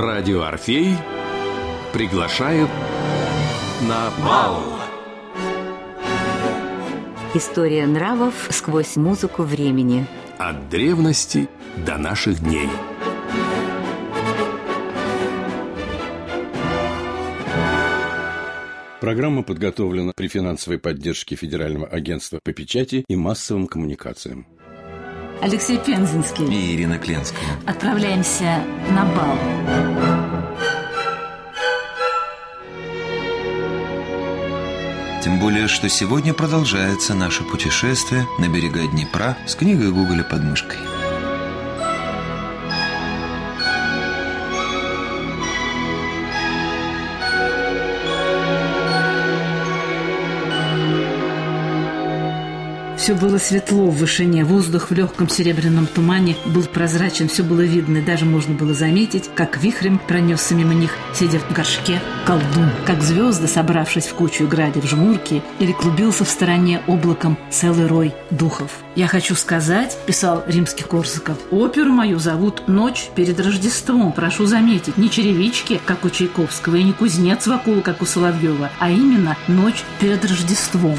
Радио Орфей приглашает на бал. История нравов сквозь музыку времени. От древности до наших дней. Программа подготовлена при финансовой поддержке Федерального агентства по печати и массовым коммуникациям. Алексей Пензенский. И Ирина Кленская. Отправляемся на бал. Тем более, что сегодня продолжается наше путешествие на берега Днепра с книгой Гоголя под мышкой. Все было светло в вышине, воздух в легком серебряном тумане был прозрачен, все было видно, и даже можно было заметить, как вихрем пронесся мимо них, сидя в горшке, колдун, как звезды, собравшись в кучу, играли в жмурки, или клубился в стороне облаком целый рой духов. «Я хочу сказать», — писал римский Корсаков, «оперу мою зовут «Ночь перед Рождеством». Прошу заметить, не черевички, как у Чайковского, и не кузнец Вакула, как у Соловьева, а именно «Ночь перед Рождеством».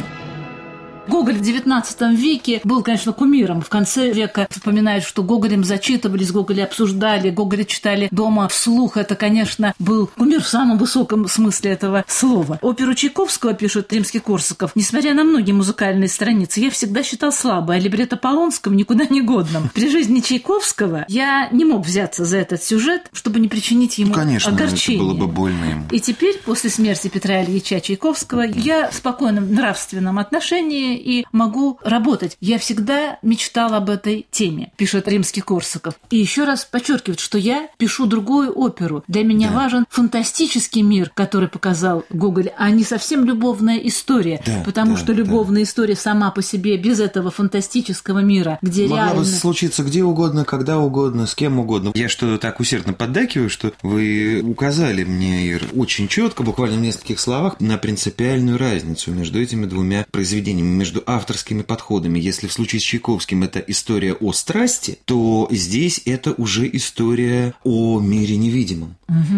Гоголь в XIX веке был, конечно, кумиром. В конце века вспоминают, что Гоголем зачитывались, Гоголя обсуждали, Гоголя читали дома вслух. Это, конечно, был кумир в самом высоком смысле этого слова. Оперу Чайковского, пишет Римский Корсаков, несмотря на многие музыкальные страницы, я всегда считал слабой, а либретто Полонского никуда не годным. При жизни Чайковского я не мог взяться за этот сюжет, чтобы не причинить ему Ну, конечно, огорчения. это было бы больно ему. И теперь, после смерти Петра Ильича Чайковского, я в спокойном нравственном отношении и могу работать. Я всегда мечтал об этой теме, пишет Римский Корсаков. И еще раз подчеркивает, что я пишу другую оперу. Для меня Да. важен фантастический мир, который показал Гоголь, а не совсем любовная история. Да, потому да, что да. любовная история сама по себе, без этого фантастического мира, где Могла реально... бы случиться где угодно, когда угодно, с кем угодно. Я что так усердно поддакиваю, что вы указали мне, Ир, очень четко, буквально в нескольких словах, на принципиальную разницу между этими двумя произведениями, между авторскими подходами. Если в случае с Чайковским это история о страсти, то здесь это уже история о мире невидимом,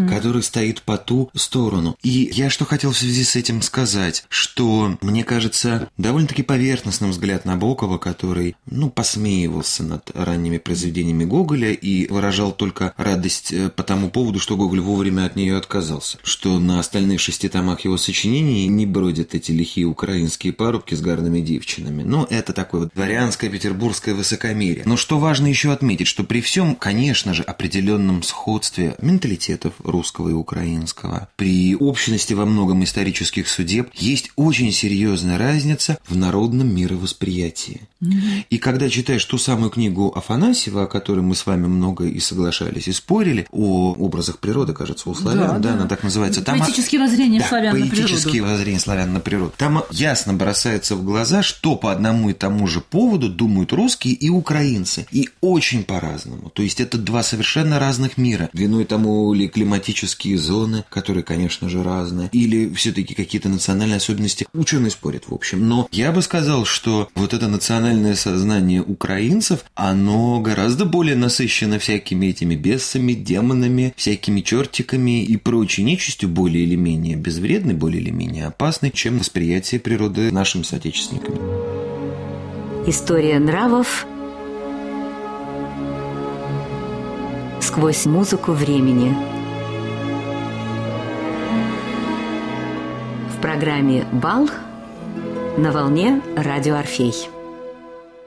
который стоит по ту сторону. И я что хотел в связи с этим сказать, что, мне кажется, довольно-таки поверхностным взгляд Набокова, который, ну, посмеивался над ранними произведениями Гоголя и выражал только радость э, по тому поводу, что Гоголь вовремя от нее отказался, что на остальных шести томах его сочинений не бродят эти лихие украинские парубки с гарными девчинами. Ну, это такое вот дворянское петербургское высокомерие. Но что важно еще отметить, что при всем, конечно же, определенном сходстве менталитетов русского и украинского, при общности во многом исторических судеб, есть очень серьезная разница в народном мировосприятии. И когда читаешь ту самую книгу Афанасьева, о которой мы с вами много и соглашались, и спорили, о образах природы, кажется, у славян, да, она так называется. Там- Поэтические воззрения да, славян на поэтические природу. воззрения славян на природу. Там ясно бросается в глаза, что по одному и тому же поводу думают русские и украинцы. И очень по-разному. То есть это два совершенно разных мира. Виной тому ли климатические зоны, которые, конечно же, разные, или все-таки какие-то национальные особенности. Ученые спорят, в общем. Но я бы сказал, что вот это национальное сознание украинцев, оно гораздо более насыщено всякими этими бесами, демонами, всякими чертиками и прочей нечистью, более или менее безвредной, более или менее опасной, чем восприятие природы нашими соотечественниками. История нравов сквозь музыку времени. В программе «Бал» на волне «Радио Орфей».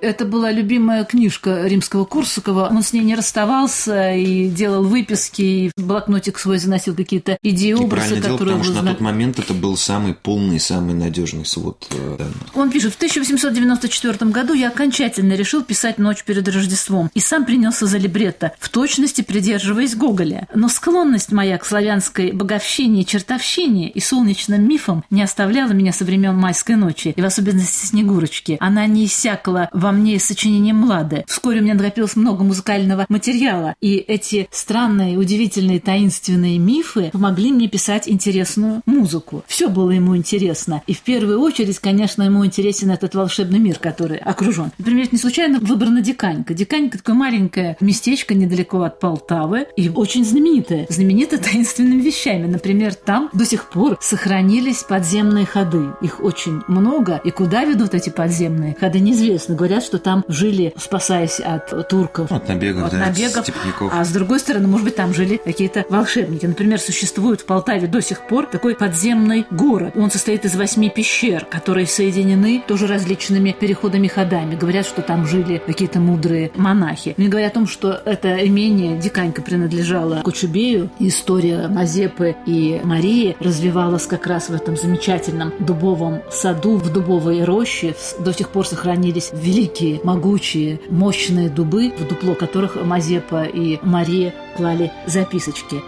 Это была любимая книжка римского Курсакова. Он с ней не расставался и делал выписки, и в блокнотик свой заносил какие-то идеи, И образы, правильно делал, которые потому что вы на тот момент это был самый полный, самый надежный свод э, данных. Он пишет, в 1894 году я окончательно решил писать «Ночь перед Рождеством» и сам принялся за либретто, в точности придерживаясь Гоголя. Но склонность моя к славянской боговщине и чертовщине и солнечным мифам не оставляла меня со времен майской ночи, и в особенности Снегурочки. Она не иссякла в обо мне из сочинения «Млады». Вскоре у меня накопилось много музыкального материала, и эти странные, удивительные, таинственные мифы помогли мне писать интересную музыку. Все было ему интересно. И в первую очередь, конечно, ему интересен этот волшебный мир, который окружен. Например, не случайно выбрана Диканька. Диканька такое маленькое местечко недалеко от Полтавы и очень знаменитое. Знаменито таинственными вещами. Например, там до сих пор сохранились подземные ходы. Их очень много. И куда ведут эти подземные ходы, неизвестно. Говорят, что там жили, спасаясь от турков. От набегов, от да, набегов. степняков. А с другой стороны, может быть, там жили какие-то волшебники. Например, существует в Полтаве до сих пор такой подземный город. Он состоит из восьми пещер, которые соединены тоже различными переходами ходами. Говорят, что там жили какие-то мудрые монахи. Мне говорят о том, что это имение Диканька принадлежало Кочубею. История Мазепы и Марии развивалась как раз в этом замечательном дубовом саду, в дубовой роще. До сих пор сохранились великие, могучие, мощные дубы, в дупло которых Мазепа и Мария клали записочки.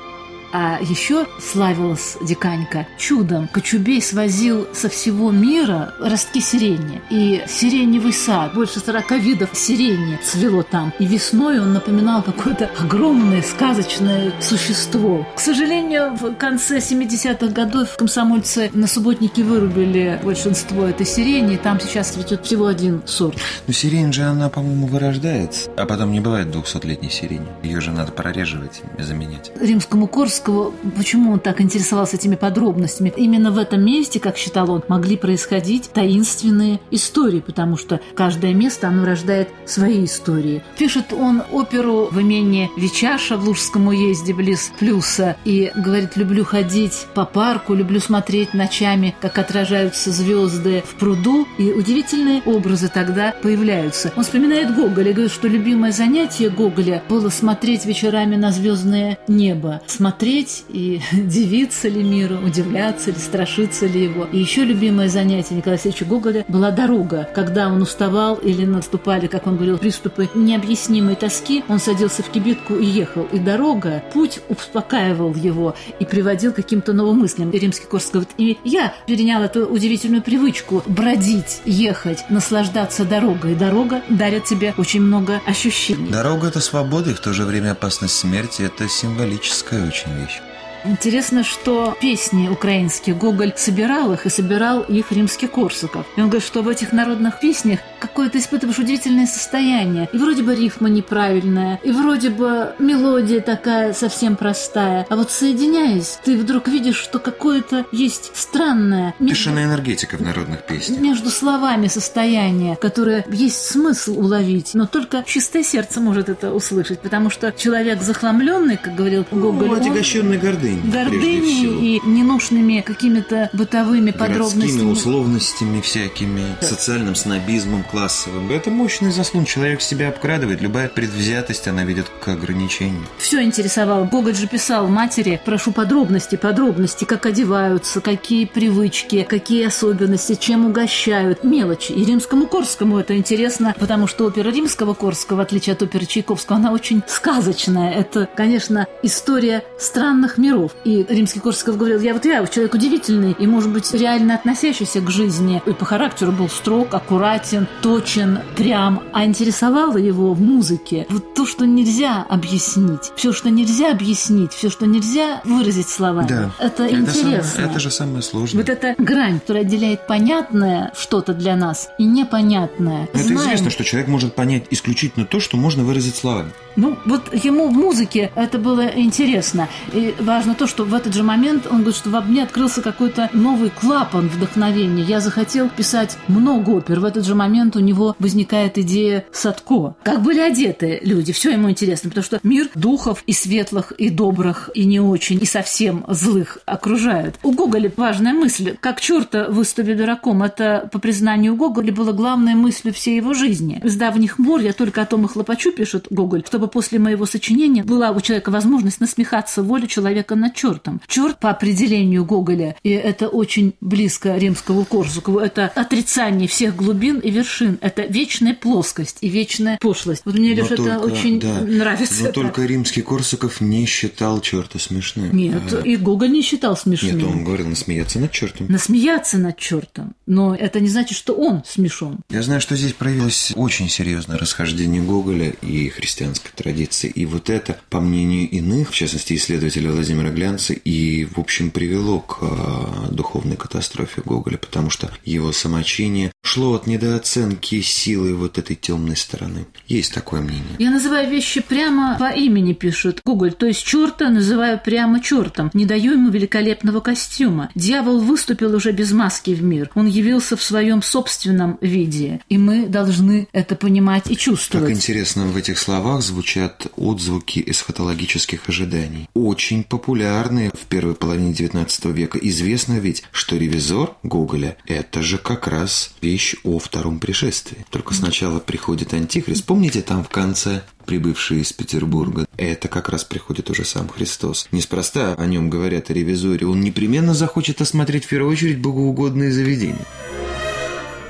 А еще славилась Диканька чудом. Кочубей свозил со всего мира ростки сирени. И сиреневый сад, больше 40 видов сирени цвело там. И весной он напоминал какое-то огромное сказочное существо. К сожалению, в конце 70-х годов комсомольцы на субботнике вырубили большинство этой сирени. И там сейчас цветет всего один сорт. Но сирень же, она, по-моему, вырождается. А потом не бывает 200-летней сирени. Ее же надо прореживать и заменять. Римскому Корсу Достоевского, почему он так интересовался этими подробностями. Именно в этом месте, как считал он, могли происходить таинственные истории, потому что каждое место, оно рождает свои истории. Пишет он оперу в имении Вичаша в Лужском уезде близ Плюса и говорит, люблю ходить по парку, люблю смотреть ночами, как отражаются звезды в пруду, и удивительные образы тогда появляются. Он вспоминает Гоголя и говорит, что любимое занятие Гоголя было смотреть вечерами на звездное небо, смотреть смотреть и дивиться ли миру, удивляться ли, страшиться ли его. И еще любимое занятие Николая Алексеевича Гоголя была дорога. Когда он уставал или наступали, как он говорил, приступы необъяснимой тоски, он садился в кибитку и ехал. И дорога, путь успокаивал его и приводил к каким-то новым мыслям. И Римский Корсаков говорит, и я перенял эту удивительную привычку бродить, ехать, наслаждаться дорогой. Дорога дарит тебе очень много ощущений. Дорога – это свобода, и в то же время опасность смерти – это символическая очень вещь. Интересно, что песни украинские Гоголь собирал их и собирал их римский Корсаков. И он говорит, что в этих народных песнях какое-то испытываешь удивительное состояние. И вроде бы рифма неправильная, и вроде бы мелодия такая совсем простая. А вот соединяясь, ты вдруг видишь, что какое-то есть странное... Тишина энергетика в народных песнях. Между словами состояние, которое есть смысл уловить, но только чистое сердце может это услышать, потому что человек захламленный, как говорил Гоголь... Ну, отягощенный гордыней гордыней и ненужными какими-то бытовыми подробностями. условностями всякими, социальным снобизмом классовым. Это мощный заслон. Человек себя обкрадывает. Любая предвзятость, она ведет к ограничению. Все интересовало. Гоголь же писал матери, прошу подробности, подробности, как одеваются, какие привычки, какие особенности, чем угощают. Мелочи. И римскому Корскому это интересно, потому что опера римского Корского, в отличие от оперы Чайковского, она очень сказочная. Это, конечно, история странных миров. И римский Корсаков говорил, я вот я человек удивительный и, может быть, реально относящийся к жизни. И по характеру был строг, аккуратен, точен, прям. А интересовало его в музыке вот то, что нельзя объяснить. Все, что нельзя объяснить, все, что нельзя выразить словами. Да. Это, это интересно. Самое, это же самое сложное. Вот эта грань, которая отделяет понятное что-то для нас и непонятное. Но это известно, что человек может понять исключительно то, что можно выразить словами. Ну, вот ему в музыке это было интересно. И важно то, что в этот же момент он говорит, что во мне открылся какой-то новый клапан вдохновения. Я захотел писать много опер. В этот же момент у него возникает идея Садко. Как были одеты люди, все ему интересно, потому что мир духов и светлых, и добрых, и не очень, и совсем злых окружают. У Гоголя важная мысль. Как черта выступи дураком, это, по признанию Гоголя, было главной мыслью всей его жизни. С давних пор я только о том и хлопочу, пишет Гоголь, чтобы после моего сочинения была у человека возможность насмехаться волю человека над чертом. Черт по определению Гоголя, и это очень близко римскому Корсакову, это отрицание всех глубин и вершин машин – это вечная плоскость и вечная пошлость. Вот мне, Леша, это очень да. нравится. Но это. только римский Корсаков не считал черта смешным. Нет, А, и Гоголь не считал смешным. Нет, он говорил насмеяться над чертом. Насмеяться над чертом. Но это не значит, что он смешон. Я знаю, что здесь проявилось очень серьезное расхождение Гоголя и христианской традиции. И вот это, по мнению иных, в частности, исследователя Владимира Глянца, и, в общем, привело к э, духовной катастрофе Гоголя, потому что его самочиние шло от недооценки силы вот этой темной стороны. Есть такое мнение. Я называю вещи прямо по имени, пишет Гоголь. То есть черта называю прямо чертом. Не даю ему великолепного костюма. Дьявол выступил уже без маски в мир. Он явился в своем собственном виде. И мы должны это понимать и Как чувствовать. интересно, в этих словах звучат отзвуки эсхатологических ожиданий. Очень популярные в первой половине XIX века. Известно ведь, что ревизор Гоголя – это же как раз вещь о втором пришествии. Только сначала приходит Антихрист. Помните там в конце прибывший из Петербурга. Это как раз приходит уже сам Христос. Неспроста о нем говорят о ревизоре. Он непременно захочет осмотреть в первую очередь богоугодные заведения.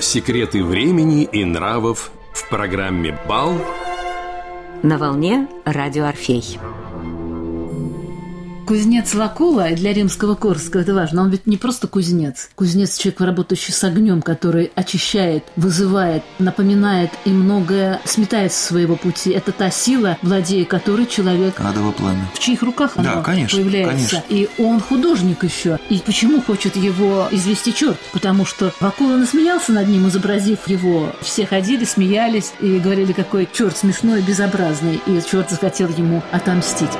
Секреты времени и нравов в программе «Бал» На волне радио Орфей. Кузнец Лакула для римского Корского это важно. Он ведь не просто кузнец. Кузнец – человек, работающий с огнем, который очищает, вызывает, напоминает и многое сметает со своего пути. Это та сила, владея которой человек Адово пламя. в чьих руках Да, оно конечно, появляется. конечно. И он художник еще. И почему хочет его извести черт? Потому что Вакула насмеялся над ним, изобразив его. Все ходили, смеялись и говорили, какой черт смешной и безобразный. И черт захотел ему отомстить.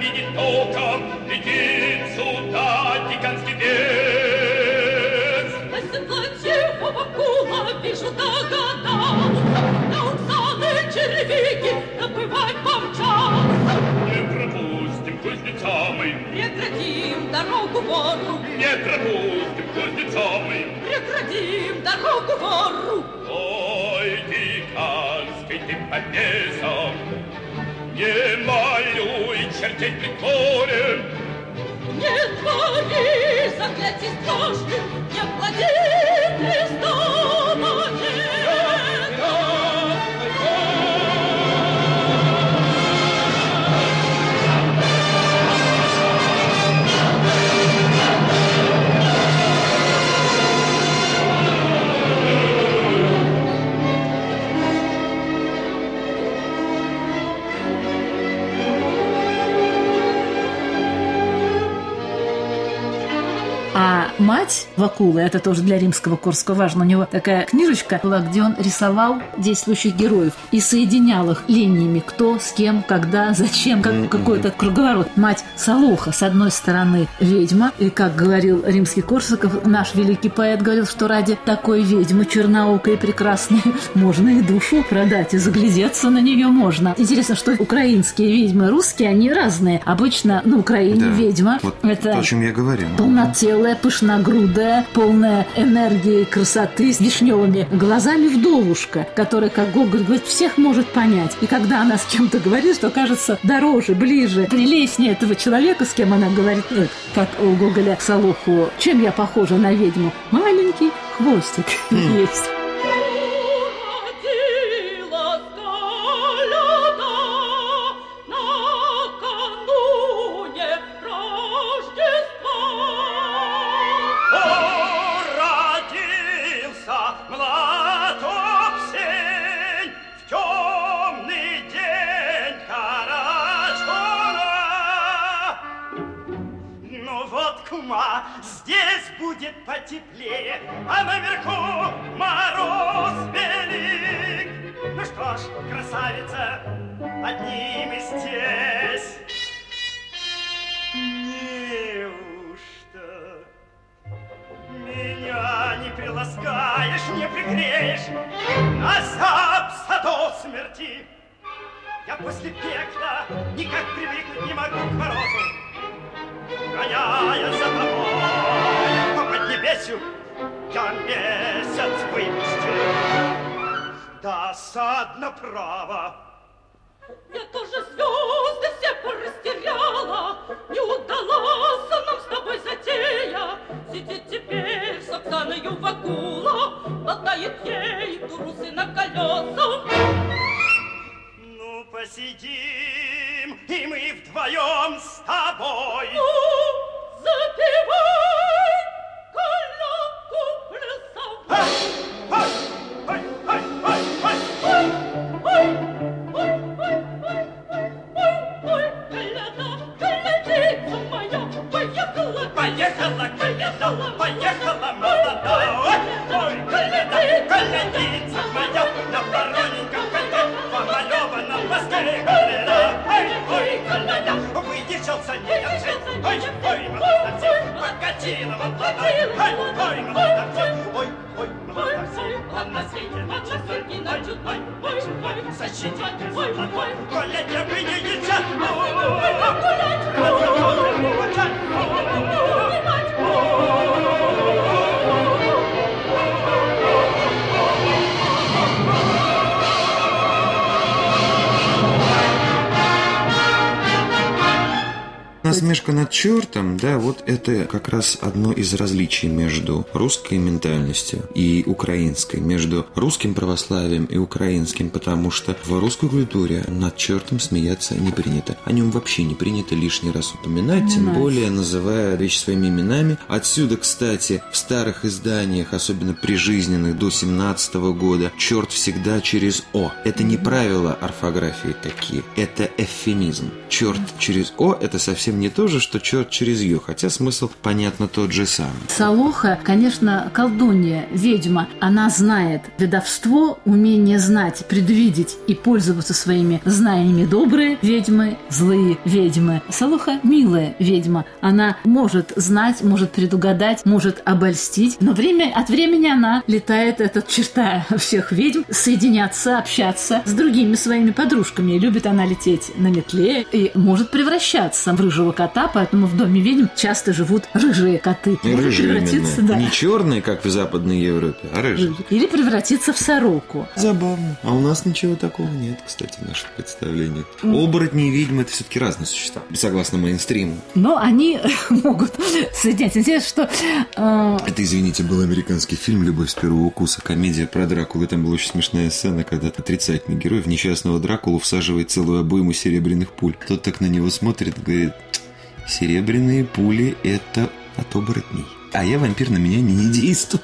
Видит током, летит сюда тиканский бес. Оседлайте Вакула, вижу догадался, на уксаны черевики добывать помчался. Не пропустим кузнеца мы, Прекратим дорогу вору, не пропустим кузнеца мы. прекратим дорогу вору. Ой, диканский ты по бесам, не молюй чертей притворен, Не твори заклятий страшных, не плоди Вакулы, это тоже для римского Корского важно, у него такая книжечка была, где он рисовал действующих героев и соединял их линиями, кто, с кем, когда, зачем, как какой-то круговорот. Мать Салоха, с одной стороны, ведьма, и, как говорил римский Корсаков, наш великий поэт говорил, что ради такой ведьмы черноокой и прекрасной можно и душу продать, и заглядеться на нее можно. Интересно, что украинские ведьмы русские, они разные. Обычно на Украине Да. ведьма Вот это то, о чем я говорил. полнотелая, пышногрудая, полная энергии и красоты, с вишневыми глазами вдовушка, которая, как Гоголь говорит, всех может понять. И когда она с кем-то говорит, что кажется дороже, ближе, прелестнее этого человека, с кем она говорит, ну, как у Гоголя к Солоху, чем я похожа на ведьму? Маленький хвостик есть. Не пригреешь, Назапся до смерти. Я после пекла никак привыкнуть не могу к морозу. Гоняя за тобой по поднебесью, я месяц выпустил. Досадно право. Я тоже звезды все порастеряла, Не удалась затея. Сидит теперь с Оксаною Вакула, Болтает ей турусы на колесах. Ну, посидим, и мы вдвоем с тобой. Ну, запевай, ой, защитите, ой, ой, коля, не выедете. Насмешка над чертом, да, вот это как раз одно из различий между русской ментальностью и украинской, между русским православием и украинским, потому что в русской культуре над чертом смеяться не принято. О нем вообще не принято лишний раз упоминать, тем более называя вещи своими именами. Отсюда, кстати, в старых изданиях, особенно прижизненных до 17 года, черт всегда через О. Это не правила орфографии такие, это эвфемизм. Черт через О – это совсем не то же, что черт через Ё, хотя смысл, понятно, тот же самый. Солоха, конечно, колдунья, ведьма. Она знает ведовство, умение знать, предвидеть и пользоваться своими знаниями добрые ведьмы, злые ведьмы. Солоха милая ведьма. Она может знать, может предугадать, может обольстить, но время от времени она летает, это черта всех ведьм, соединяться, общаться с другими своими подружками. Любит она лететь на метле и может превращаться в рыжего кота, поэтому в доме ведьм часто живут рыжие коты. Рыжие превратиться, именно. да. Не черные, как в Западной Европе, а рыжие. Или превратиться в сороку. Забавно. А у нас ничего такого нет, кстати, в наших представлениях. Оборотни и ведьмы – это все-таки разные существа, согласно мейнстриму. Но они могут соединять. Интересно, что э, Это, извините, был американский фильм «Любовь с первого укуса», комедия про Дракулу. И Там была очень смешная сцена, когда отрицательный герой в несчастного Дракулу всаживает целую обойму серебряных пуль. Тот так на него смотрит и говорит, серебряные пули – это от оборотней. А я вампир на меня не действую.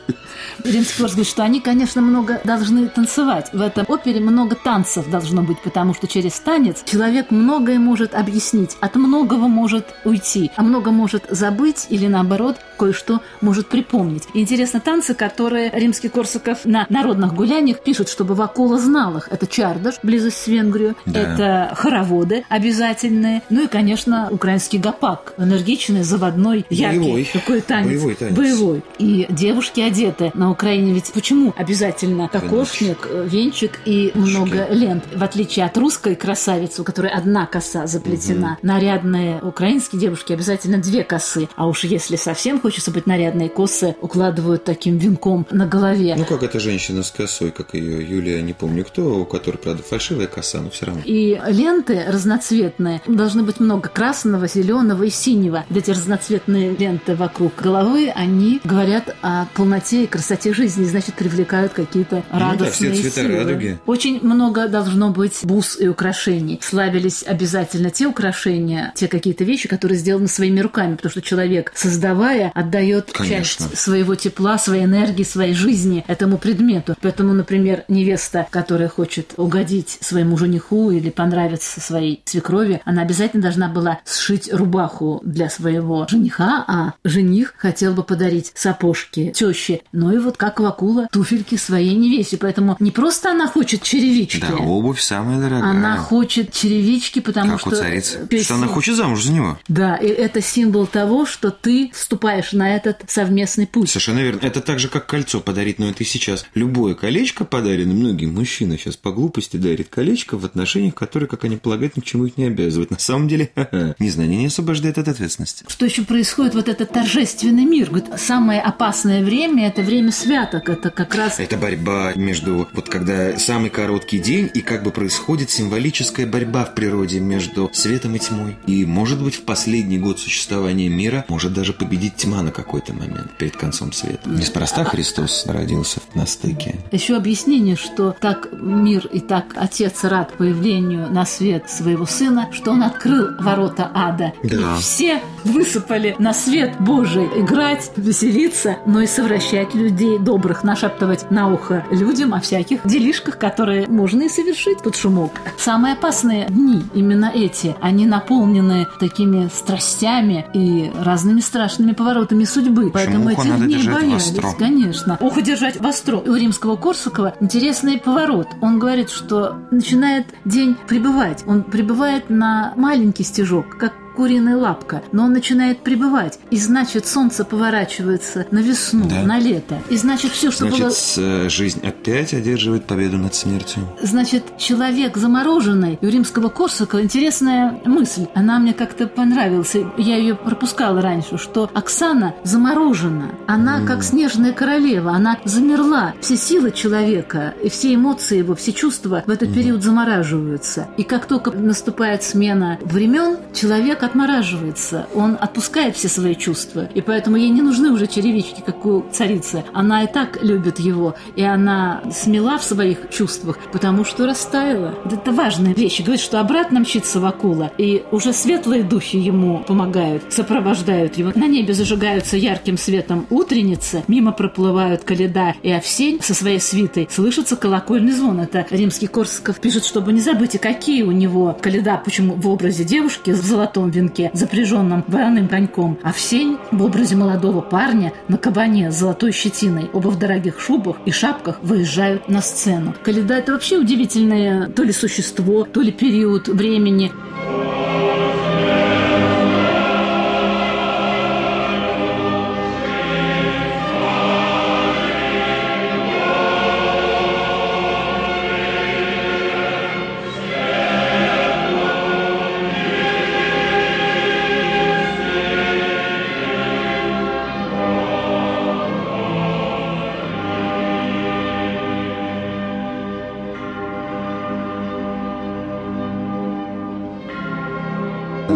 Римский говорит, что они, конечно, много должны танцевать. В этом опере много танцев должно быть, потому что через танец человек многое может объяснить, от многого может уйти, а много может забыть или, наоборот, кое-что может припомнить. И интересно, танцы, которые римский Корсаков на народных гуляниях пишет, чтобы Вакула знал их. Это чардаш, близость с Венгрию, Да. это хороводы обязательные, ну и, конечно, украинский гапак, энергичный, заводной, яркий. Боевой. Такой танец. Боевой танец. Боевой. И девушки одеты на Украине. Ведь почему обязательно кокошник, э, венчик и много лент? В отличие от русской красавицы, у которой одна коса заплетена, нарядные украинские девушки обязательно две косы. А уж если совсем хочется быть нарядной, косы укладывают таким венком на голове. Ну, как эта женщина с косой, как ее Юлия, не помню кто, у которой, правда, фальшивая коса, но все равно. И ленты разноцветные. Должно быть много красного, зеленого и синего. Вот Эти разноцветные ленты вокруг головы, они говорят о полноте и красоте жизни, значит, привлекают какие-то Ну да, радостные все цвета силы. радуги. Очень много должно быть бус и украшений. Славились обязательно те украшения, те какие-то вещи, которые сделаны своими руками, потому что человек, создавая, отдает Конечно. часть своего тепла, своей энергии, своей жизни этому предмету. Поэтому, например, невеста, которая хочет угодить своему жениху или понравиться своей свекрови, она обязательно должна была сшить рубаху для своего жениха, а жених хотел бы подарить сапожки теще. Ну и вот как Вакула туфельки своей невесте. Поэтому не просто она хочет черевички, Да, обувь самая дорогая. она хочет черевички, потому как что... у царицы. песня- Что она хочет замуж за него. Да, и это символ того, что ты вступаешь на этот совместный путь. Совершенно верно. Это так же, как кольцо подарить, но это и сейчас. Любое колечко подарено, многие мужчины сейчас по глупости дарят колечко в отношениях, которые, как они полагают, ни к чему их не обязывают. На самом деле, незнание не освобождает от ответственности. Что еще происходит вот этот торжественный мир? Говорит, самое опасное время – это время святок. Это как раз Это борьба между, вот когда самый короткий день, и как бы происходит символическая борьба в природе между светом и тьмой. И, может быть, в последний год существования мира может даже победить тьма на какой-то момент перед концом света. Неспроста Христос родился на стыке. еще объяснение, что так мир и так Отец рад появлению на свет своего Сына, что Он открыл ворота ада. Да. И все высыпали на свет Божий играть, веселиться, но и совращать людей добрых, нашептывать на ухо людям о всяких делишках, которые можно и совершить под шумок. Самые опасные дни, именно эти, они наполнены такими страстями и разными страшными поворотами судьбы. Поэтому этих надо дней боялись, востро. конечно. Ухо держать востро. У римского Корсакова интересный поворот. Он говорит, что начинает день прибывать. Он прибывает на маленький стежок, как куриная лапка, но он начинает прибывать. И значит, солнце поворачивается на весну, Да. на лето. И значит, все, что было... Значит, э, жизнь опять одерживает победу над смертью. Значит, человек замороженный. У римского Корсакова интересная мысль. Она мне как-то понравилась. Я ее пропускала раньше, что Оксана заморожена. Она как снежная королева. Она замерла. Все силы человека и все эмоции его, все чувства в этот период замораживаются. И как только наступает смена времен, человек отмораживается. Он отпускает все свои чувства. И поэтому ей не нужны уже черевички, как у царицы. Она и так любит его. И она смела в своих чувствах, потому что растаяла. Это важная вещь. Говорит, что обратно мчится Вакула. И уже светлые духи ему помогают, сопровождают его. На небе зажигаются ярким светом утренницы. Мимо проплывают Каледа и Овсень со своей свитой. Слышится колокольный звон. Это римский Корсаков пишет, чтобы не забыть, и какие у него Каледа, почему в образе девушки в золотом венке, запряженном вороным коньком. Овсень в образе молодого парня на кабане с золотой щетиной. Оба в дорогих шубах и шапках выезжают на сцену. Каледа – это вообще удивительное то ли существо, то ли период времени.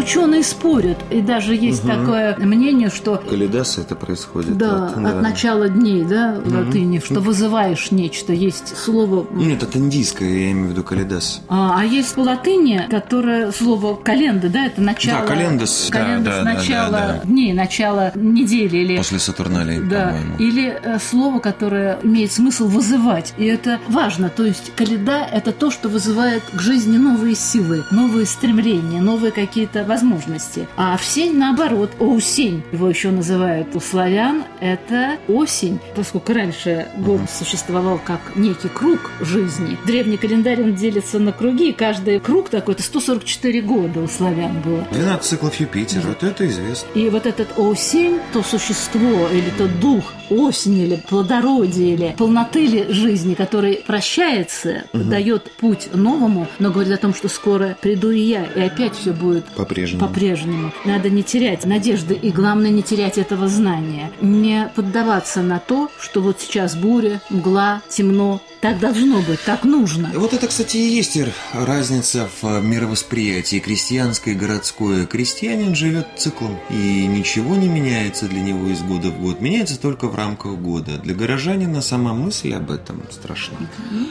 Ученые спорят, и даже есть такое мнение, что Калидас это происходит. да, от- от начала дней, да, в латыни, что вызываешь нечто. Есть слово Нет, это индийское, я имею в виду калидас. А, а есть по латыни, которое слово календа, да, это начало... Да, календас, да, календас, да, да, начало да, да. дней, начало недели или... После Сатурналей, Да, по-моему. или э, слово, которое имеет смысл вызывать. И это важно. То есть каледа – это то, что вызывает к жизни новые силы, новые стремления, новые какие-то возможности. А всень, наоборот, оусень, его еще называют у славян, это осень. Поскольку раньше год существовал как некий круг жизни, древний календарь он делится на круги, и каждый круг такой – это 144 года у славян было. 12 циклов Юпитера, вот это известно. И вот этот осень, то существо или тот дух осени или плодородия или полноты ли жизни, который прощается, дает путь новому, но говорит о том, что скоро приду и я, и опять все будет По-прежнему. по-прежнему. Надо не терять надежды и, главное, не терять этого знания. Не поддаваться на то, что вот сейчас буря, мгла, темно. Так должно быть, так нужно. Вот это, кстати, и есть разница в мировосприятии крестьянской и городское. Крестьянин живет циклом, и ничего не меняется для него из года в год. Меняется только в рамках года. Для горожанина сама мысль об этом страшна.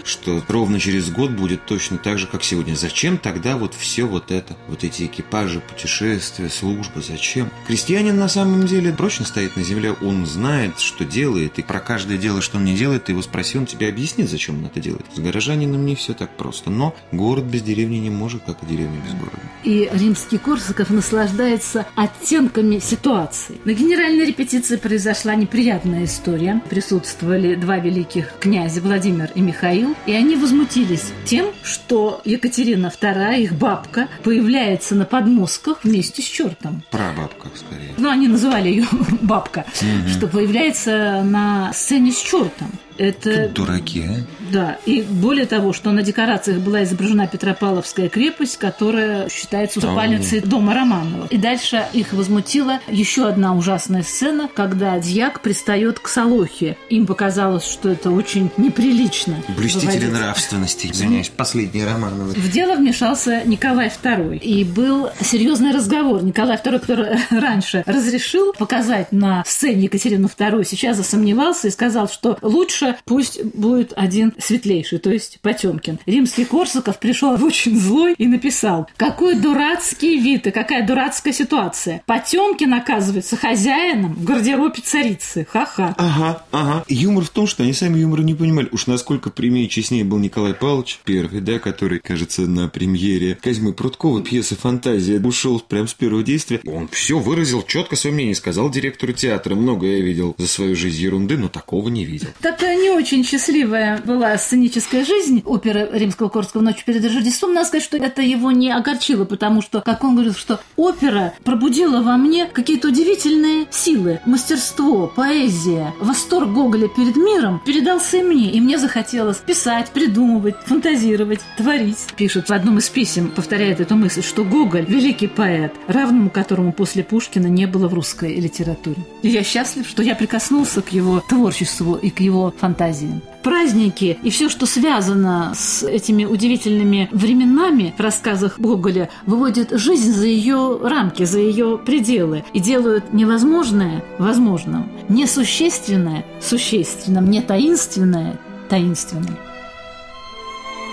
Что ровно через год будет точно так же, как сегодня. Зачем тогда вот все вот это? Вот эти экипажи, путешествия, службы, зачем? Крестьянин на самом деле прочно стоит на земле. Он знает, что делает. И про каждое дело, что он не делает, ты его спроси, он тебе объяснит, зачем он это делает. С горожанином не все так просто. Но город без деревни не может, как и деревня без города. И римский Корсаков наслаждается оттенками ситуации. На генеральной репетиции произошла неприятная история. Присутствовали два великих князя, Владимир и Михаил, и они возмутились тем, что Екатерина II, их бабка, появляется на подмостках вместе с чертом. Прабабка, скорее. Ну, они называли ее бабка, что появляется на сцене с чертом. Это Дураки, а? Да, и более того, что на декорациях была изображена Петропавловская крепость, которая считается усыпальницей дома Романовых. И дальше их возмутила еще одна ужасная сцена, когда дьяк пристает к Солохе. Им показалось, что это очень неприлично. Блюстители выводить. нравственности. Извиняюсь, последний роман. В дело вмешался Николай II. И был серьезный разговор. Николай II, который раньше разрешил показать на сцене Екатерину II, сейчас засомневался и сказал, что лучше пусть будет один светлейший, то есть Потемкин. Римский Корсаков пришел очень злой и написал, какой дурацкий вид и какая дурацкая ситуация. Потемкин оказывается хозяином в гардеробе царицы. Ха-ха. Ага, ага. Юмор в том, что они сами юмора не понимали. Уж насколько прямее и честнее был Николай Павлович первый, да, который, кажется, на премьере Козьмы Прудкова пьесы «Фантазия» ушел прям с первого действия. Он все выразил четко свое мнение, сказал директору театра. Много я видел за свою жизнь ерунды, но такого не видел. Такая не очень счастливая была сценическая жизнь оперы Римского Корского «Ночь перед Рождеством». Надо сказать, что это его не огорчило, потому что, как он говорил, что опера пробудила во мне какие-то удивительные силы, мастерство, поэзия, восторг Гоголя перед миром передался и мне, и мне захотелось писать, придумывать, фантазировать, творить. Пишет в одном из писем, повторяет эту мысль, что Гоголь – великий поэт, равному которому после Пушкина не было в русской литературе. И я счастлив, что я прикоснулся к его творчеству и к его фантазиям. Праздники и все, что связано с этими удивительными временами в рассказах Гоголя, выводят жизнь за ее рамки, за ее пределы и делают невозможное возможным, несущественное существенным, не таинственное таинственным.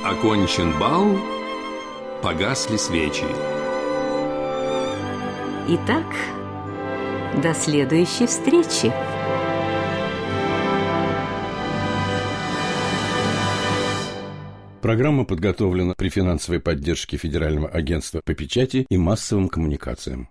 Окончен бал, погасли свечи. Итак, до следующей встречи. Программа подготовлена при финансовой поддержке Федерального агентства по печати и массовым коммуникациям.